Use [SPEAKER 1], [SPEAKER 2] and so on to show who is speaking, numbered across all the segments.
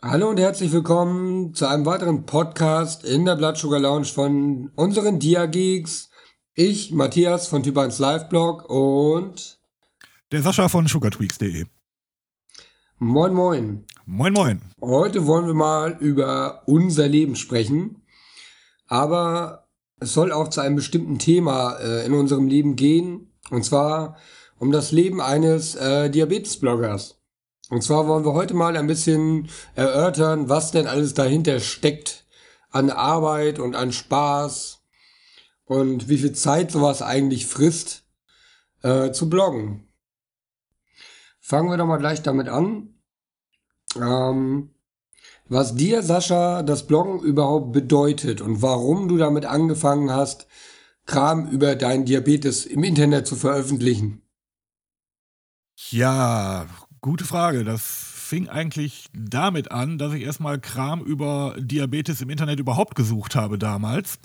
[SPEAKER 1] Hallo und herzlich willkommen zu einem weiteren Podcast in der Blood Sugar Lounge von unseren Dia-Geeks. Ich, Matthias von Typ 1 Live Blog und
[SPEAKER 2] der Sascha von sugartweaks.de.
[SPEAKER 1] Moin moin.
[SPEAKER 2] Moin moin.
[SPEAKER 1] Heute wollen wir mal über unser Leben sprechen. Aber es soll auch zu einem bestimmten Thema äh, in unserem Leben gehen. Und zwar um das Leben eines äh, Diabetes-Bloggers. Und zwar wollen wir heute mal ein bisschen erörtern, was denn alles dahinter steckt an Arbeit und an Spaß und wie viel Zeit sowas eigentlich frisst äh, zu bloggen. Fangen wir doch mal gleich damit an. Ähm, was dir, Sascha, das Bloggen überhaupt bedeutet und warum du damit angefangen hast, Kram über deinen Diabetes im Internet zu veröffentlichen.
[SPEAKER 2] Ja, Gute Frage. Das fing eigentlich damit an, dass ich erstmal Kram über Diabetes im Internet überhaupt gesucht habe damals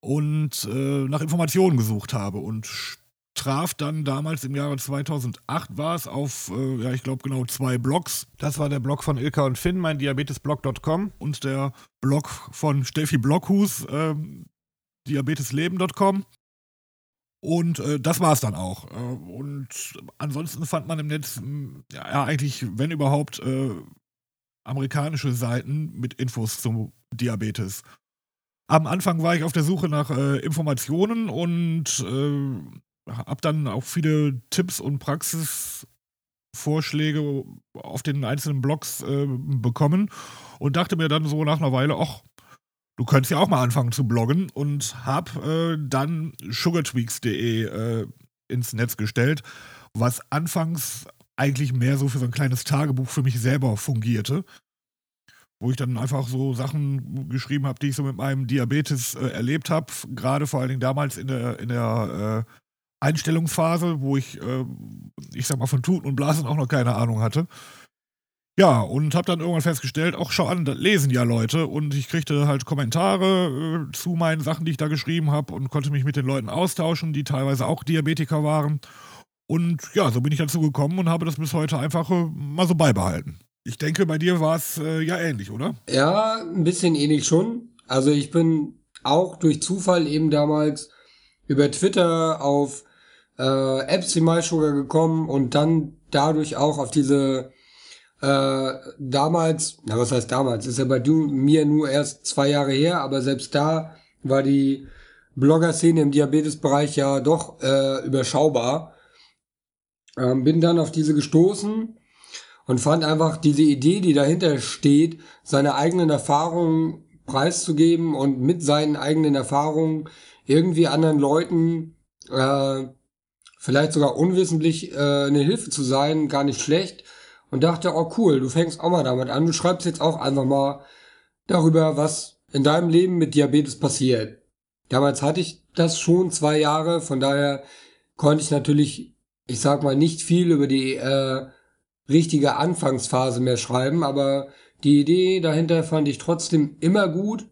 [SPEAKER 2] und äh, nach Informationen gesucht habe und traf dann damals im Jahre 2008 war es auf, äh, ja, ich glaube genau zwei Blogs. Das war der Blog von Ilka und Finn, mein Diabetesblog.com und der Blog von Steffi Blockhus, äh, diabetesleben.com. Und äh, das war es dann auch. Äh, und ansonsten fand man im Netz hm, ja, eigentlich, wenn überhaupt, äh, amerikanische Seiten mit Infos zum Diabetes. Am Anfang war ich auf der Suche nach äh, Informationen und äh, habe dann auch viele Tipps und Praxisvorschläge auf den einzelnen Blogs äh, bekommen und dachte mir dann so nach einer Weile, ach, du könntest ja auch mal anfangen zu bloggen und hab äh, dann sugartweaks.de äh, ins Netz gestellt, was anfangs eigentlich mehr so für so ein kleines Tagebuch für mich selber fungierte. Wo ich dann einfach so Sachen geschrieben habe, die ich so mit meinem Diabetes äh, erlebt habe. Gerade vor allen Dingen damals in der, in der äh, Einstellungsphase, wo ich, äh, ich sag mal, von Tuten und Blasen auch noch keine Ahnung hatte. Ja, und habe dann irgendwann festgestellt, auch schau an, das lesen ja Leute und ich kriegte halt Kommentare äh, zu meinen Sachen, die ich da geschrieben habe und konnte mich mit den Leuten austauschen, die teilweise auch Diabetiker waren. Und ja, so bin ich dazu gekommen und habe das bis heute einfach äh, mal so beibehalten. Ich denke, bei dir war es äh, ja ähnlich, oder?
[SPEAKER 1] Ja, ein bisschen ähnlich schon. Also ich bin auch durch Zufall eben damals über Twitter auf äh, Apps wie MySugar gekommen und dann dadurch auch auf diese äh, damals, na was heißt damals, ist ja bei du, mir nur erst zwei Jahre her, aber selbst da war die Blogger-Szene im Diabetesbereich ja doch äh, überschaubar. Ähm, bin dann auf diese gestoßen und fand einfach diese Idee, die dahinter steht, seine eigenen Erfahrungen preiszugeben und mit seinen eigenen Erfahrungen irgendwie anderen Leuten äh, vielleicht sogar unwissentlich äh, eine Hilfe zu sein, gar nicht schlecht und dachte, oh cool, du fängst auch mal damit an. Du schreibst jetzt auch einfach mal darüber, was in deinem Leben mit Diabetes passiert. Damals hatte ich das schon zwei Jahre, von daher konnte ich natürlich, ich sag mal, nicht viel über die äh, richtige Anfangsphase mehr schreiben, aber die Idee dahinter fand ich trotzdem immer gut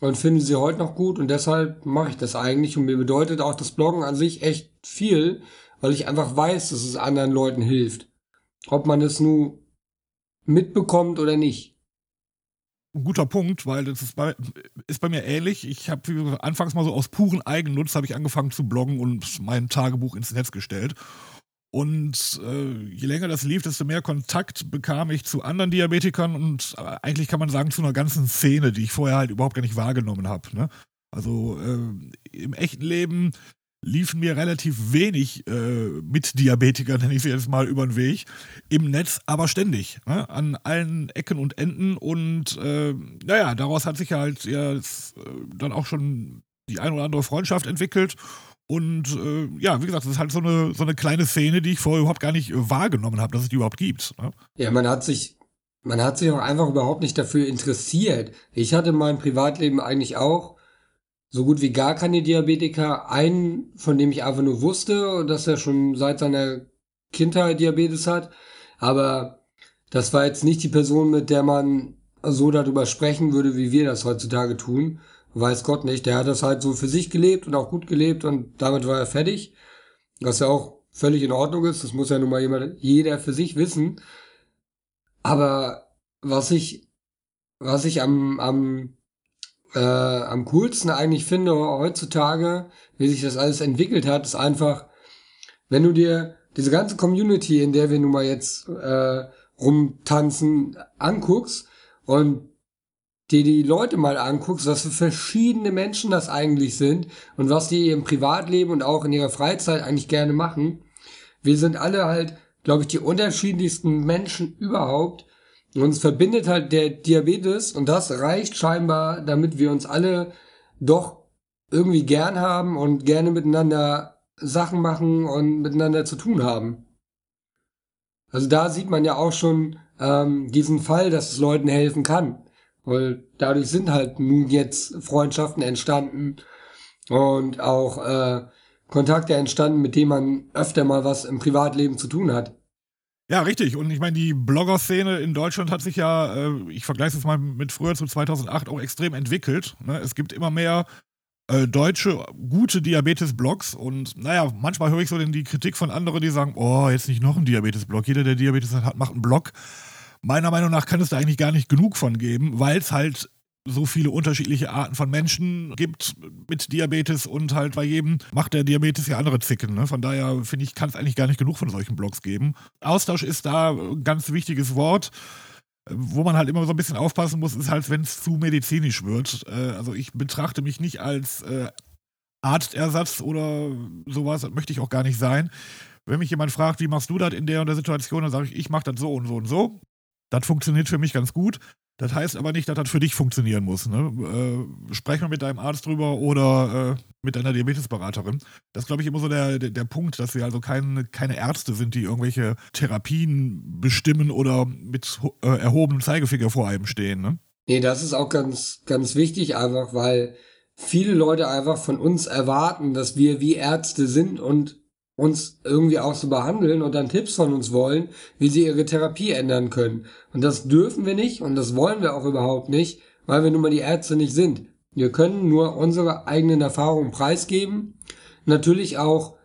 [SPEAKER 1] und finde sie heute noch gut und deshalb mache ich das eigentlich und mir bedeutet auch das Bloggen an sich echt viel, weil ich einfach weiß, dass es anderen Leuten hilft. Ob man es nun mitbekommt oder nicht.
[SPEAKER 2] Ein guter Punkt, weil das ist bei, ist bei mir ähnlich. Ich habe anfangs mal so aus puren Eigennutz habe ich angefangen zu bloggen und mein Tagebuch ins Netz gestellt. Und äh, je länger das lief, desto mehr Kontakt bekam ich zu anderen Diabetikern und äh, eigentlich kann man sagen zu einer ganzen Szene, die ich vorher halt überhaupt gar nicht wahrgenommen habe. Ne? Also äh, im echten Leben liefen mir relativ wenig äh, mit nenne ich sie jetzt mal, über den Weg. Im Netz aber ständig. Ne? An allen Ecken und Enden. Und äh, naja, daraus hat sich halt ja, jetzt, äh, dann auch schon die ein oder andere Freundschaft entwickelt. Und äh, ja, wie gesagt, das ist halt so eine, so eine kleine Szene, die ich vorher überhaupt gar nicht wahrgenommen habe, dass es die überhaupt gibt. Ne?
[SPEAKER 1] Ja, man hat sich, man hat sich auch einfach überhaupt nicht dafür interessiert. Ich hatte mein Privatleben eigentlich auch so gut wie gar keine Diabetiker. Einen, von dem ich einfach nur wusste, dass er schon seit seiner Kindheit Diabetes hat. Aber das war jetzt nicht die Person, mit der man so darüber sprechen würde, wie wir das heutzutage tun. Weiß Gott nicht. Der hat das halt so für sich gelebt und auch gut gelebt und damit war er fertig. Was ja auch völlig in Ordnung ist. Das muss ja nun mal jemand, jeder für sich wissen. Aber was ich, was ich am, am, äh, am coolsten eigentlich finde heutzutage, wie sich das alles entwickelt hat, ist einfach, wenn du dir diese ganze Community, in der wir nun mal jetzt äh, rumtanzen, anguckst und dir die Leute mal anguckst, was für verschiedene Menschen das eigentlich sind und was die im Privatleben und auch in ihrer Freizeit eigentlich gerne machen. Wir sind alle halt, glaube ich, die unterschiedlichsten Menschen überhaupt. Und uns verbindet halt der Diabetes und das reicht scheinbar, damit wir uns alle doch irgendwie gern haben und gerne miteinander Sachen machen und miteinander zu tun haben. Also da sieht man ja auch schon ähm, diesen Fall, dass es Leuten helfen kann. Weil dadurch sind halt nun jetzt Freundschaften entstanden und auch äh, Kontakte entstanden, mit denen man öfter mal was im Privatleben zu tun hat.
[SPEAKER 2] Ja, richtig. Und ich meine, die Blogger-Szene in Deutschland hat sich ja, äh, ich vergleiche es mal mit früher zu 2008, auch extrem entwickelt. Ne? Es gibt immer mehr äh, deutsche gute Diabetes-Blogs und naja, manchmal höre ich so die Kritik von anderen, die sagen, oh, jetzt nicht noch ein Diabetes-Blog. Jeder, der Diabetes hat, macht einen Blog. Meiner Meinung nach kann es da eigentlich gar nicht genug von geben, weil es halt so viele unterschiedliche Arten von Menschen gibt mit Diabetes und halt bei jedem macht der Diabetes ja andere Zicken. Ne? Von daher finde ich, kann es eigentlich gar nicht genug von solchen Blogs geben. Austausch ist da ein ganz wichtiges Wort. Wo man halt immer so ein bisschen aufpassen muss, ist halt, wenn es zu medizinisch wird. Äh, also ich betrachte mich nicht als äh, Arztersatz oder sowas, das möchte ich auch gar nicht sein. Wenn mich jemand fragt, wie machst du das in der und der Situation, dann sage ich, ich mache das so und so und so. Das funktioniert für mich ganz gut. Das heißt aber nicht, dass das für dich funktionieren muss. Ne? Äh, sprech mal mit deinem Arzt drüber oder äh, mit deiner Diabetesberaterin. Das ist, glaube ich, immer so der, der, der, Punkt, dass wir also kein, keine Ärzte sind, die irgendwelche Therapien bestimmen oder mit äh, erhobenem Zeigefinger vor einem stehen. Ne?
[SPEAKER 1] Nee, das ist auch ganz, ganz wichtig, einfach weil viele Leute einfach von uns erwarten, dass wir wie Ärzte sind und uns irgendwie auch so behandeln und dann Tipps von uns wollen, wie sie ihre Therapie ändern können. Und das dürfen wir nicht und das wollen wir auch überhaupt nicht, weil wir nun mal die Ärzte nicht sind. Wir können nur unsere eigenen Erfahrungen preisgeben, natürlich auch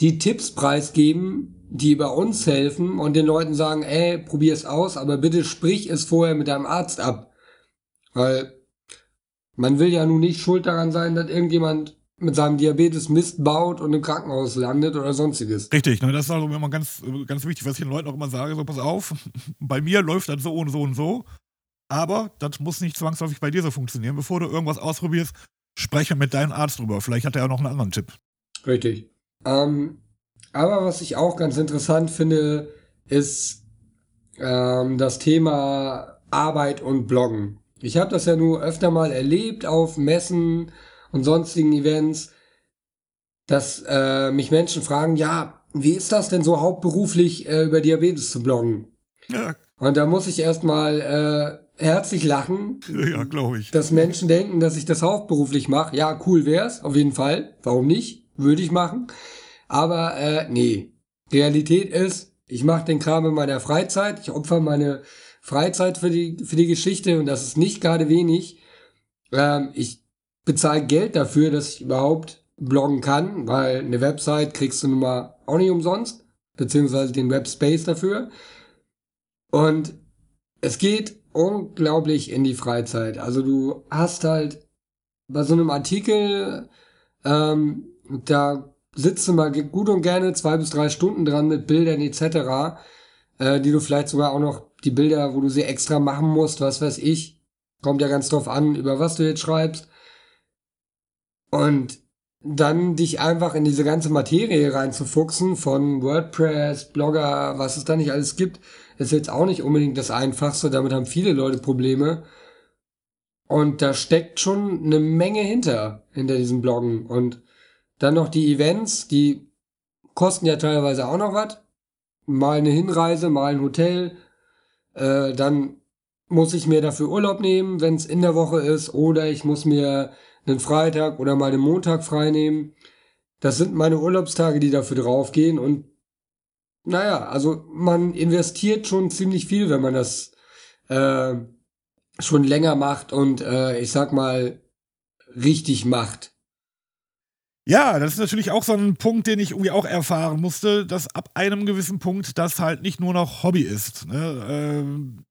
[SPEAKER 1] die Tipps preisgeben, die bei uns helfen und den Leuten sagen, ey, probier es aus, aber bitte sprich es vorher mit deinem Arzt ab. Weil man will ja nun nicht schuld daran sein, dass irgendjemand mit seinem Diabetes Mist baut und im Krankenhaus landet oder sonstiges.
[SPEAKER 2] Richtig, ne, das ist also immer ganz, ganz wichtig, was ich den Leuten auch immer sage, so pass auf, bei mir läuft das so und so und so, aber das muss nicht zwangsläufig bei dir so funktionieren. Bevor du irgendwas ausprobierst, spreche mit deinem Arzt drüber. Vielleicht hat er ja noch einen anderen Tipp.
[SPEAKER 1] Richtig. Ähm, aber was ich auch ganz interessant finde, ist ähm, das Thema Arbeit und Bloggen. Ich habe das ja nur öfter mal erlebt auf Messen, und sonstigen Events, dass äh, mich Menschen fragen, ja, wie ist das denn so hauptberuflich äh, über Diabetes zu bloggen? Ja. Und da muss ich erstmal äh, herzlich lachen.
[SPEAKER 2] Ja, glaube ich.
[SPEAKER 1] Dass Menschen denken, dass ich das hauptberuflich mache. Ja, cool wär's, auf jeden Fall. Warum nicht? Würde ich machen. Aber äh, nee. Realität ist, ich mache den Kram in meiner Freizeit. Ich opfer meine Freizeit für die, für die Geschichte und das ist nicht gerade wenig. Ähm, ich bezahle Geld dafür, dass ich überhaupt bloggen kann, weil eine Website kriegst du nun mal auch nicht umsonst, beziehungsweise den Webspace dafür. Und es geht unglaublich in die Freizeit. Also du hast halt bei so einem Artikel, ähm, da sitzt du mal gut und gerne zwei bis drei Stunden dran mit Bildern etc., äh, die du vielleicht sogar auch noch die Bilder, wo du sie extra machen musst, was weiß ich, kommt ja ganz drauf an, über was du jetzt schreibst. Und dann dich einfach in diese ganze Materie reinzufuchsen von WordPress, Blogger, was es da nicht alles gibt, ist jetzt auch nicht unbedingt das Einfachste. Damit haben viele Leute Probleme. Und da steckt schon eine Menge hinter, hinter diesem Bloggen. Und dann noch die Events, die kosten ja teilweise auch noch was. Mal eine Hinreise, mal ein Hotel. Äh, dann muss ich mir dafür Urlaub nehmen, wenn es in der Woche ist. Oder ich muss mir einen Freitag oder mal einen Montag frei nehmen. Das sind meine Urlaubstage, die dafür draufgehen und naja, also man investiert schon ziemlich viel, wenn man das äh, schon länger macht und äh, ich sag mal richtig macht.
[SPEAKER 2] Ja, das ist natürlich auch so ein Punkt, den ich irgendwie auch erfahren musste, dass ab einem gewissen Punkt das halt nicht nur noch Hobby ist. Ne? Ähm,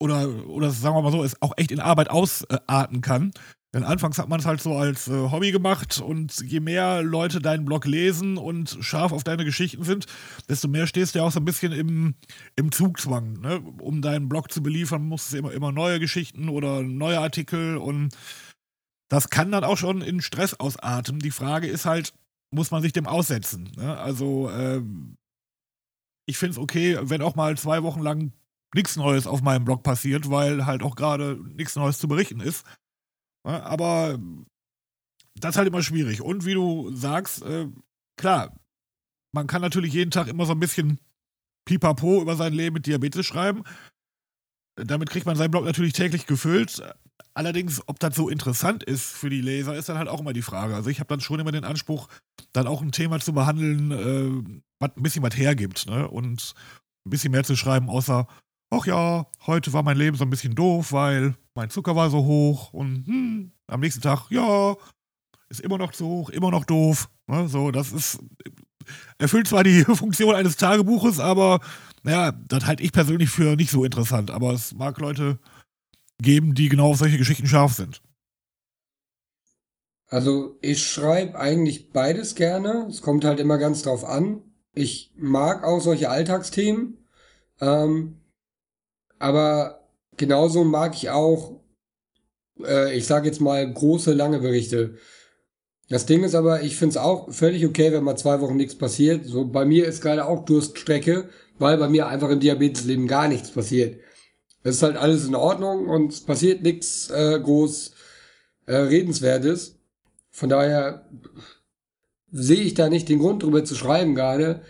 [SPEAKER 2] oder, oder sagen wir mal so, es auch echt in Arbeit ausarten kann. Denn anfangs hat man es halt so als äh, Hobby gemacht und je mehr Leute deinen Blog lesen und scharf auf deine Geschichten sind, desto mehr stehst du ja auch so ein bisschen im, im Zugzwang. Ne? Um deinen Blog zu beliefern, musst du immer, immer neue Geschichten oder neue Artikel und das kann dann auch schon in Stress ausatmen. Die Frage ist halt, muss man sich dem aussetzen? Ne? Also, ähm, ich finde es okay, wenn auch mal zwei Wochen lang nichts Neues auf meinem Blog passiert, weil halt auch gerade nichts Neues zu berichten ist. Ne? Aber das ist halt immer schwierig. Und wie du sagst, äh, klar, man kann natürlich jeden Tag immer so ein bisschen pipapo über sein Leben mit Diabetes schreiben. Damit kriegt man seinen Blog natürlich täglich gefüllt. Allerdings, ob das so interessant ist für die Leser, ist dann halt auch immer die Frage. Also ich habe dann schon immer den Anspruch, dann auch ein Thema zu behandeln, äh, was ein bisschen was hergibt, ne? Und ein bisschen mehr zu schreiben, außer, ach ja, heute war mein Leben so ein bisschen doof, weil mein Zucker war so hoch und hm, am nächsten Tag, ja, ist immer noch zu hoch, immer noch doof. Ne? So, das ist, erfüllt zwar die Funktion eines Tagebuches, aber naja, das halte ich persönlich für nicht so interessant. Aber es mag Leute geben, die genau auf solche Geschichten scharf sind.
[SPEAKER 1] Also ich schreibe eigentlich beides gerne. Es kommt halt immer ganz drauf an. Ich mag auch solche Alltagsthemen. Ähm, aber genauso mag ich auch, äh, ich sage jetzt mal, große, lange Berichte. Das Ding ist aber, ich finde es auch völlig okay, wenn mal zwei Wochen nichts passiert. So bei mir ist gerade auch Durststrecke, weil bei mir einfach im Diabetesleben gar nichts passiert. Es ist halt alles in Ordnung und es passiert nichts äh, groß äh, Redenswertes. Von daher sehe ich da nicht den Grund drüber zu schreiben gerade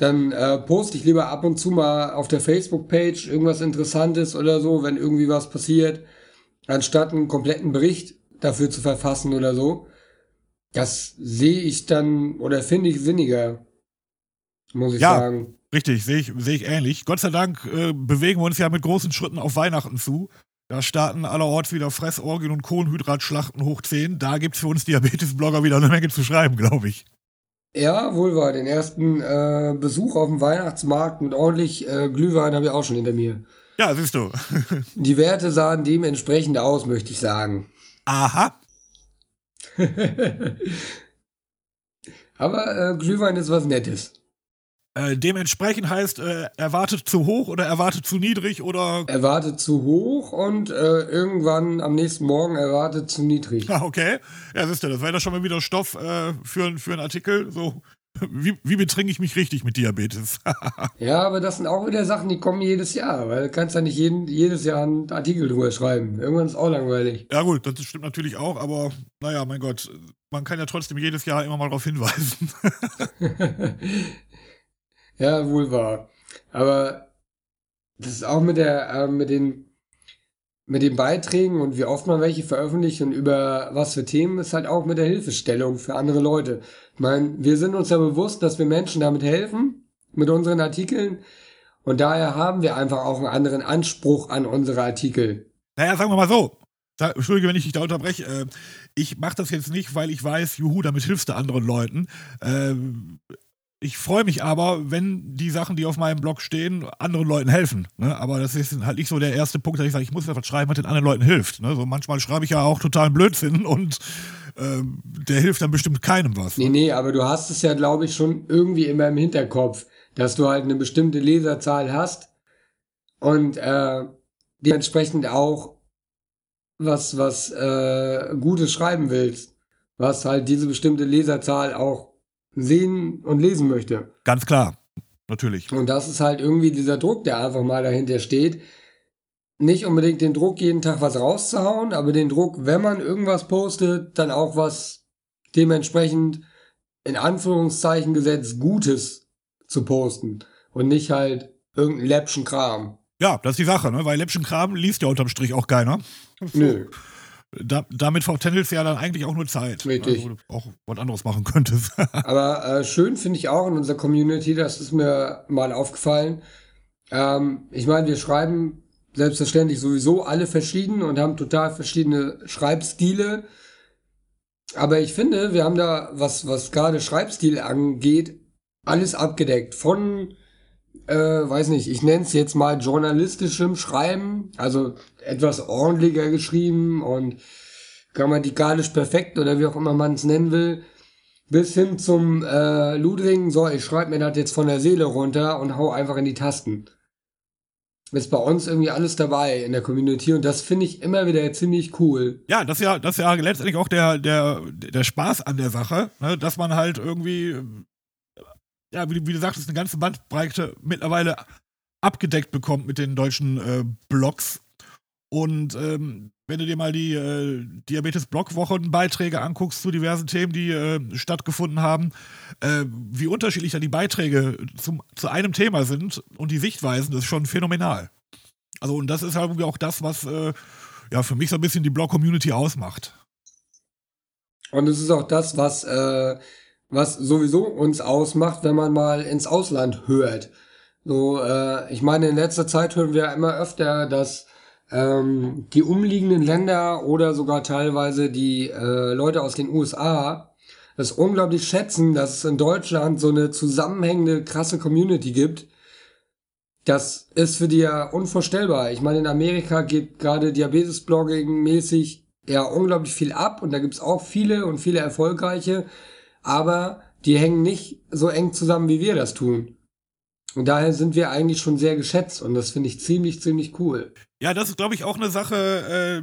[SPEAKER 1] dann äh, poste ich lieber ab und zu mal auf der Facebook-Page irgendwas Interessantes oder so, wenn irgendwie was passiert, anstatt einen kompletten Bericht dafür zu verfassen oder so. Das sehe ich dann oder finde ich sinniger, muss ich
[SPEAKER 2] ja,
[SPEAKER 1] sagen.
[SPEAKER 2] Richtig, sehe ich, sehe ich ähnlich. Gott sei Dank äh, bewegen wir uns ja mit großen Schritten auf Weihnachten zu. Da starten allerorts wieder Fressorgien und Kohlenhydratschlachten hoch 10. Da gibt es für uns Diabetes-Blogger wieder eine Menge zu schreiben, glaube ich.
[SPEAKER 1] Ja, wohl wahr. Den ersten äh, Besuch auf dem Weihnachtsmarkt mit ordentlich äh, Glühwein habe ich auch schon hinter mir.
[SPEAKER 2] Ja, siehst du.
[SPEAKER 1] Die Werte sahen dementsprechend aus, möchte ich sagen.
[SPEAKER 2] Aha.
[SPEAKER 1] Aber äh, Glühwein ist was Nettes.
[SPEAKER 2] Äh, dementsprechend heißt, äh, erwartet zu hoch oder erwartet zu niedrig oder.
[SPEAKER 1] Erwartet zu hoch und äh, irgendwann am nächsten Morgen erwartet zu niedrig.
[SPEAKER 2] Ah, okay. Ja, siehst du, das wäre doch schon mal wieder Stoff äh, für, für einen Artikel. So, wie, wie betrinke ich mich richtig mit Diabetes?
[SPEAKER 1] ja, aber das sind auch wieder Sachen, die kommen jedes Jahr, weil du kannst ja nicht jeden, jedes Jahr einen Artikel drüber schreiben. Irgendwann ist es auch langweilig.
[SPEAKER 2] Ja, gut, das stimmt natürlich auch, aber naja, mein Gott, man kann ja trotzdem jedes Jahr immer mal darauf hinweisen.
[SPEAKER 1] Ja, wohl wahr. Aber das ist auch mit der, äh, mit den, mit den Beiträgen und wie oft man welche veröffentlicht und über was für Themen ist halt auch mit der Hilfestellung für andere Leute. Ich meine, wir sind uns ja bewusst, dass wir Menschen damit helfen, mit unseren Artikeln. Und daher haben wir einfach auch einen anderen Anspruch an unsere Artikel.
[SPEAKER 2] Naja, sagen wir mal so. Entschuldige, wenn ich dich da unterbreche. Äh, ich mache das jetzt nicht, weil ich weiß, juhu, damit hilfst du anderen Leuten. Ich freue mich aber, wenn die Sachen, die auf meinem Blog stehen, anderen Leuten helfen. Ne? Aber das ist halt nicht so der erste Punkt, dass ich sage, ich muss etwas schreiben, was den anderen Leuten hilft. Ne? So manchmal schreibe ich ja auch totalen Blödsinn und ähm, der hilft dann bestimmt keinem was.
[SPEAKER 1] Nee, nee, aber du hast es ja, glaube ich, schon irgendwie immer im Hinterkopf, dass du halt eine bestimmte Leserzahl hast und äh, dementsprechend auch was, was äh, Gutes schreiben willst. Was halt diese bestimmte Leserzahl auch sehen und lesen möchte.
[SPEAKER 2] Ganz klar, natürlich.
[SPEAKER 1] Und das ist halt irgendwie dieser Druck, der einfach mal dahinter steht. Nicht unbedingt den Druck, jeden Tag was rauszuhauen, aber den Druck, wenn man irgendwas postet, dann auch was dementsprechend in Anführungszeichen gesetzt Gutes zu posten und nicht halt irgendeinen läppschen Kram.
[SPEAKER 2] Ja, das ist die Sache, ne? weil läppschen Kram liest ja unterm Strich auch keiner.
[SPEAKER 1] Nö
[SPEAKER 2] da, damit vertändelst du ja dann eigentlich auch nur Zeit.
[SPEAKER 1] Richtig.
[SPEAKER 2] Also, auch was anderes machen könntest.
[SPEAKER 1] Aber äh, schön finde ich auch in unserer Community, das ist mir mal aufgefallen. Ähm, ich meine, wir schreiben selbstverständlich sowieso alle verschieden und haben total verschiedene Schreibstile. Aber ich finde, wir haben da, was, was gerade Schreibstil angeht, alles abgedeckt. Von äh, weiß nicht, ich nenne es jetzt mal journalistischem Schreiben, also etwas ordentlicher geschrieben und grammatikalisch perfekt oder wie auch immer man es nennen will, bis hin zum äh, Ludwig, so, ich schreibe mir das jetzt von der Seele runter und hau einfach in die Tasten. Ist bei uns irgendwie alles dabei in der Community und das finde ich immer wieder ziemlich cool.
[SPEAKER 2] Ja, das ist ja, das ist ja letztendlich auch der, der, der Spaß an der Sache, ne? dass man halt irgendwie, ja, wie, wie du sagtest, eine ganze Bandbreite mittlerweile abgedeckt bekommt mit den deutschen äh, Blogs. Und ähm, wenn du dir mal die äh, Diabetes-Blog-Wochen-Beiträge anguckst zu diversen Themen, die äh, stattgefunden haben, äh, wie unterschiedlich da die Beiträge zum, zu einem Thema sind und die Sichtweisen, das ist schon phänomenal. Also, und das ist halt irgendwie auch das, was äh, ja für mich so ein bisschen die Blog-Community ausmacht.
[SPEAKER 1] Und es ist auch das, was, äh, was sowieso uns ausmacht, wenn man mal ins Ausland hört. So, äh, ich meine, in letzter Zeit hören wir immer öfter, dass ähm, die umliegenden Länder oder sogar teilweise die äh, Leute aus den USA das unglaublich schätzen, dass es in Deutschland so eine zusammenhängende, krasse Community gibt. Das ist für die ja unvorstellbar. Ich meine, in Amerika geht gerade Diabetes-Blogging mäßig ja unglaublich viel ab und da gibt's auch viele und viele erfolgreiche, aber die hängen nicht so eng zusammen, wie wir das tun. Und daher sind wir eigentlich schon sehr geschätzt und das finde ich ziemlich, ziemlich cool.
[SPEAKER 2] Ja, das ist, glaube ich, auch eine Sache, äh,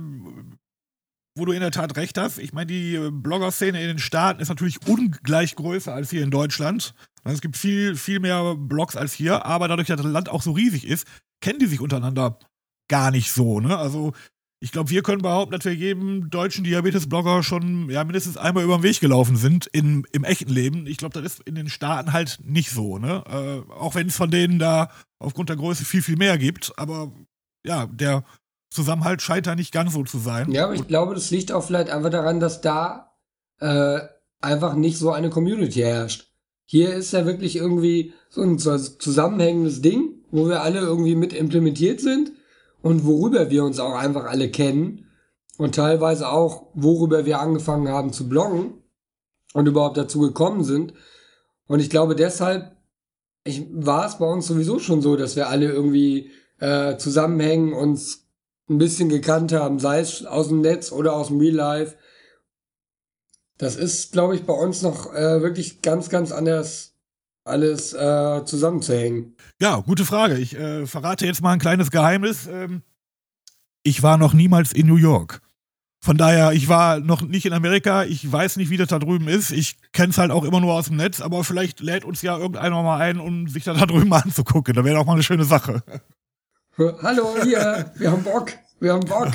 [SPEAKER 2] wo du in der Tat recht hast. Ich meine, die Blogger-Szene in den Staaten ist natürlich ungleich größer als hier in Deutschland. Es gibt viel, viel mehr Blogs als hier, aber dadurch, dass das Land auch so riesig ist, kennen die sich untereinander gar nicht so. Ne? Also ich glaube, wir können behaupten, dass wir jedem deutschen Diabetes-Blogger schon ja, mindestens einmal über den Weg gelaufen sind in, im echten Leben. Ich glaube, das ist in den Staaten halt nicht so. Ne? Äh, auch wenn es von denen da aufgrund der Größe viel, viel mehr gibt. Aber ja, der Zusammenhalt scheint da nicht ganz so zu sein.
[SPEAKER 1] Ja, aber ich glaube, das liegt auch vielleicht einfach daran, dass da äh, einfach nicht so eine Community herrscht. Hier ist ja wirklich irgendwie so ein zusammenhängendes Ding, wo wir alle irgendwie mit implementiert sind und worüber wir uns auch einfach alle kennen und teilweise auch, worüber wir angefangen haben zu bloggen und überhaupt dazu gekommen sind. Und ich glaube deshalb ich, war es bei uns sowieso schon so, dass wir alle irgendwie äh, zusammenhängen, uns ein bisschen gekannt haben, sei es aus dem Netz oder aus dem Real Life. Das ist, glaube ich, bei uns noch äh, wirklich ganz, ganz anders alles äh, zusammenzuhängen?
[SPEAKER 2] Ja, gute Frage. Ich äh, verrate jetzt mal ein kleines Geheimnis. Ähm, ich war noch niemals in New York. Von daher, ich war noch nicht in Amerika. Ich weiß nicht, wie das da drüben ist. Ich kenne es halt auch immer nur aus dem Netz, aber vielleicht lädt uns ja irgendeiner mal ein, um sich da, da drüben mal anzugucken. Da wäre auch mal eine schöne Sache.
[SPEAKER 1] Hallo, hier, wir haben Bock. Wir haben Bock.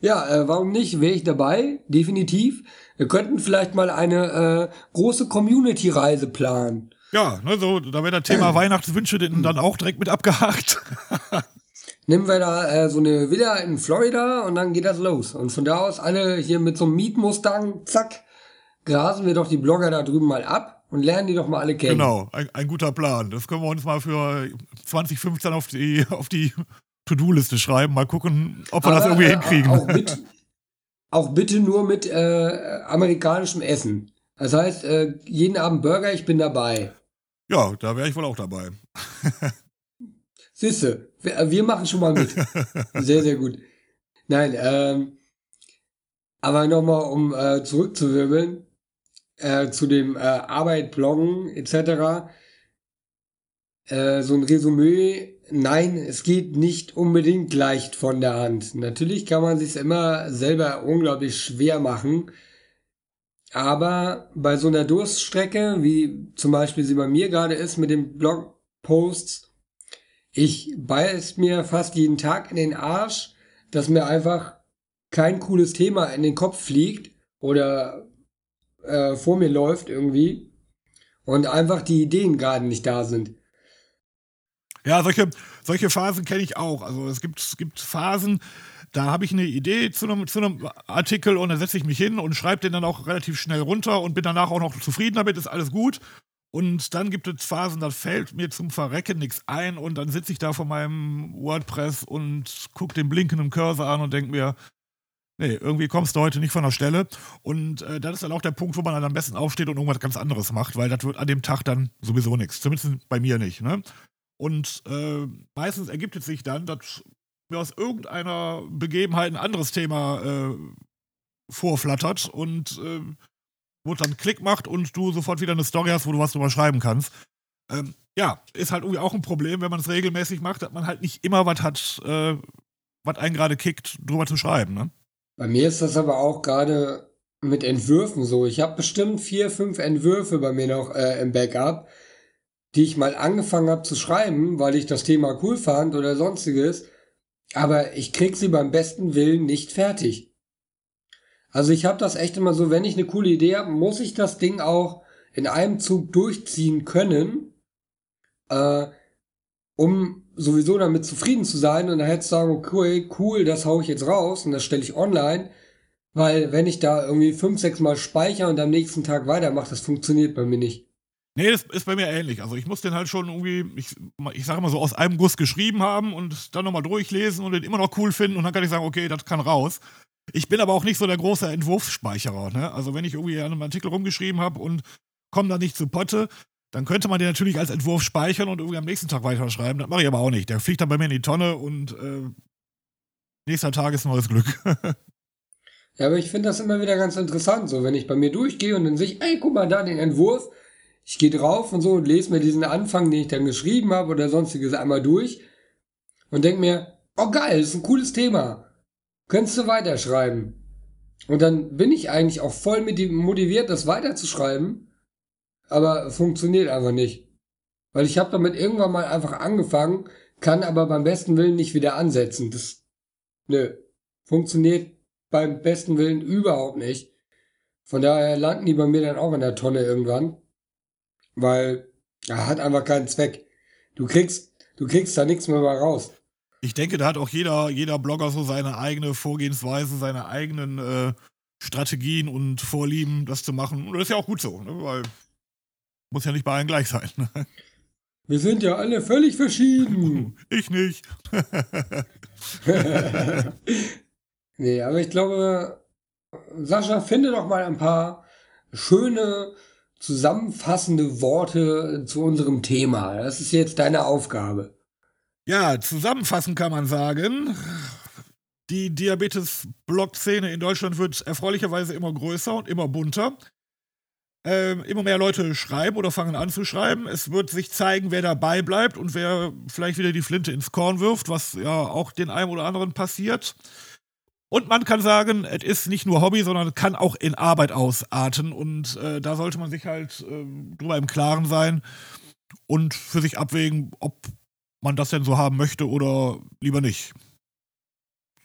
[SPEAKER 1] Ja, äh, warum nicht? Wäre ich dabei? Definitiv. Wir könnten vielleicht mal eine äh, große Community-Reise planen.
[SPEAKER 2] Ja, ne, so, da wäre das Thema Weihnachtswünsche dann auch direkt mit abgehakt.
[SPEAKER 1] Nehmen wir da äh, so eine Villa in Florida und dann geht das los. Und von da aus alle hier mit so einem Mietmustang, zack, grasen wir doch die Blogger da drüben mal ab und lernen die doch mal alle kennen.
[SPEAKER 2] Genau, ein, ein guter Plan. Das können wir uns mal für 2015 auf die, auf die To-Do-Liste schreiben. Mal gucken, ob wir Aber, das irgendwie äh, hinkriegen.
[SPEAKER 1] Auch, mit, auch bitte nur mit äh, amerikanischem Essen. Das heißt, äh, jeden Abend Burger, ich bin dabei.
[SPEAKER 2] Ja, da wäre ich wohl auch dabei.
[SPEAKER 1] Wir, äh, wir, machen schon mal mit. Sehr, sehr gut. Nein, ähm, aber nochmal, um äh, zurückzuwirbeln, äh, zu dem äh, Arbeit, Bloggen etc. Äh, so ein Resümee Nein, es geht nicht unbedingt leicht von der Hand. Natürlich kann man sich immer selber unglaublich schwer machen. Aber bei so einer Durststrecke, wie zum Beispiel sie bei mir gerade ist mit den Blogposts, ich beiß mir fast jeden Tag in den Arsch, dass mir einfach kein cooles Thema in den Kopf fliegt oder äh, vor mir läuft irgendwie und einfach die Ideen gerade nicht da sind.
[SPEAKER 2] Ja, solche, solche Phasen kenne ich auch. Also es gibt, es gibt Phasen, da habe ich eine Idee zu einem, zu einem Artikel und dann setze ich mich hin und schreibe den dann auch relativ schnell runter und bin danach auch noch zufrieden damit, ist alles gut. Und dann gibt es Phasen, da fällt mir zum Verrecken nichts ein und dann sitze ich da vor meinem WordPress und gucke den blinkenden Cursor an und denke mir, Nee, irgendwie kommst du heute nicht von der Stelle. Und äh, das ist dann auch der Punkt, wo man dann am besten aufsteht und irgendwas ganz anderes macht, weil das wird an dem Tag dann sowieso nichts. Zumindest bei mir nicht. Ne? Und äh, meistens ergibt es sich dann, dass mir aus irgendeiner Begebenheit ein anderes Thema äh, vorflattert und äh, wo es dann Klick macht und du sofort wieder eine Story hast, wo du was drüber schreiben kannst. Ähm, ja, ist halt irgendwie auch ein Problem, wenn man es regelmäßig macht, dass man halt nicht immer was hat, äh, was einen gerade kickt, drüber zu schreiben. Ne?
[SPEAKER 1] Bei mir ist das aber auch gerade mit Entwürfen so. Ich habe bestimmt vier, fünf Entwürfe bei mir noch äh, im Backup, die ich mal angefangen habe zu schreiben, weil ich das Thema cool fand oder sonstiges. Aber ich krieg sie beim besten Willen nicht fertig. Also ich habe das echt immer so, wenn ich eine coole Idee habe, muss ich das Ding auch in einem Zug durchziehen können, äh, um sowieso damit zufrieden zu sein und dann hätte ich sagen, okay, cool, das hau ich jetzt raus und das stelle ich online. Weil wenn ich da irgendwie fünf, sechs Mal speichere und am nächsten Tag weitermache, das funktioniert bei mir nicht.
[SPEAKER 2] Nee, das ist bei mir ähnlich. Also ich muss den halt schon irgendwie, ich, ich sage mal so, aus einem Guss geschrieben haben und dann nochmal durchlesen und den immer noch cool finden und dann kann ich sagen, okay, das kann raus. Ich bin aber auch nicht so der große Entwurfsspeicherer. Ne? Also wenn ich irgendwie an einem Artikel rumgeschrieben habe und komme da nicht zu Potte, dann könnte man den natürlich als Entwurf speichern und irgendwie am nächsten Tag weiterschreiben. Das mache ich aber auch nicht. Der fliegt dann bei mir in die Tonne und äh, nächster Tag ist neues Glück.
[SPEAKER 1] ja, aber ich finde das immer wieder ganz interessant, so wenn ich bei mir durchgehe und dann sehe ich, ey, guck mal da den Entwurf. Ich gehe drauf und so und lese mir diesen Anfang, den ich dann geschrieben habe oder sonstiges einmal durch und denke mir, oh geil, das ist ein cooles Thema. Könntest du weiterschreiben? Und dann bin ich eigentlich auch voll motiviert, das weiterzuschreiben aber funktioniert einfach nicht. Weil ich habe damit irgendwann mal einfach angefangen, kann aber beim besten Willen nicht wieder ansetzen. Das, nö, funktioniert beim besten Willen überhaupt nicht. Von daher landen die bei mir dann auch in der Tonne irgendwann. Weil, er hat einfach keinen Zweck. Du kriegst, du kriegst da nichts mehr raus.
[SPEAKER 2] Ich denke, da hat auch jeder, jeder Blogger so seine eigene Vorgehensweise, seine eigenen äh, Strategien und Vorlieben, das zu machen. Und das ist ja auch gut so, ne? weil muss ja nicht bei allen gleich sein. Ne?
[SPEAKER 1] Wir sind ja alle völlig verschieden.
[SPEAKER 2] Ich nicht.
[SPEAKER 1] nee, aber ich glaube, Sascha, finde doch mal ein paar schöne, zusammenfassende Worte zu unserem Thema. Das ist jetzt deine Aufgabe.
[SPEAKER 2] Ja, zusammenfassend kann man sagen, die Diabetes-Blog-Szene in Deutschland wird erfreulicherweise immer größer und immer bunter. Ähm, immer mehr Leute schreiben oder fangen an zu schreiben. Es wird sich zeigen, wer dabei bleibt und wer vielleicht wieder die Flinte ins Korn wirft, was ja auch den einen oder anderen passiert. Und man kann sagen, es ist nicht nur Hobby, sondern kann auch in Arbeit ausarten. Und äh, da sollte man sich halt äh, drüber im Klaren sein und für sich abwägen, ob man das denn so haben möchte oder lieber nicht.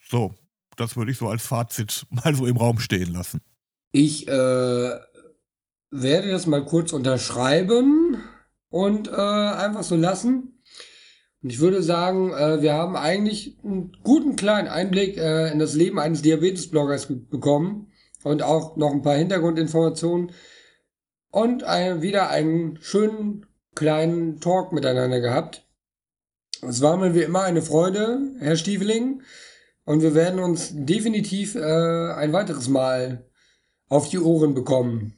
[SPEAKER 2] So, das würde ich so als Fazit mal so im Raum stehen lassen.
[SPEAKER 1] Ich äh, werde das mal kurz unterschreiben und äh, einfach so lassen. Und ich würde sagen, äh, wir haben eigentlich einen guten kleinen Einblick äh, in das Leben eines Diabetes-Bloggers bekommen und auch noch ein paar Hintergrundinformationen und ein, wieder einen schönen kleinen Talk miteinander gehabt. Es war mir wie immer eine Freude, Herr Stiefeling, und wir werden uns definitiv äh, ein weiteres Mal auf die Ohren bekommen.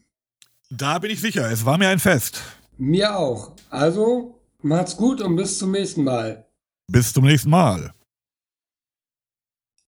[SPEAKER 2] Da bin ich sicher, es war mir ein Fest.
[SPEAKER 1] Mir auch. Also, macht's gut und bis zum nächsten Mal.
[SPEAKER 2] Bis zum nächsten Mal.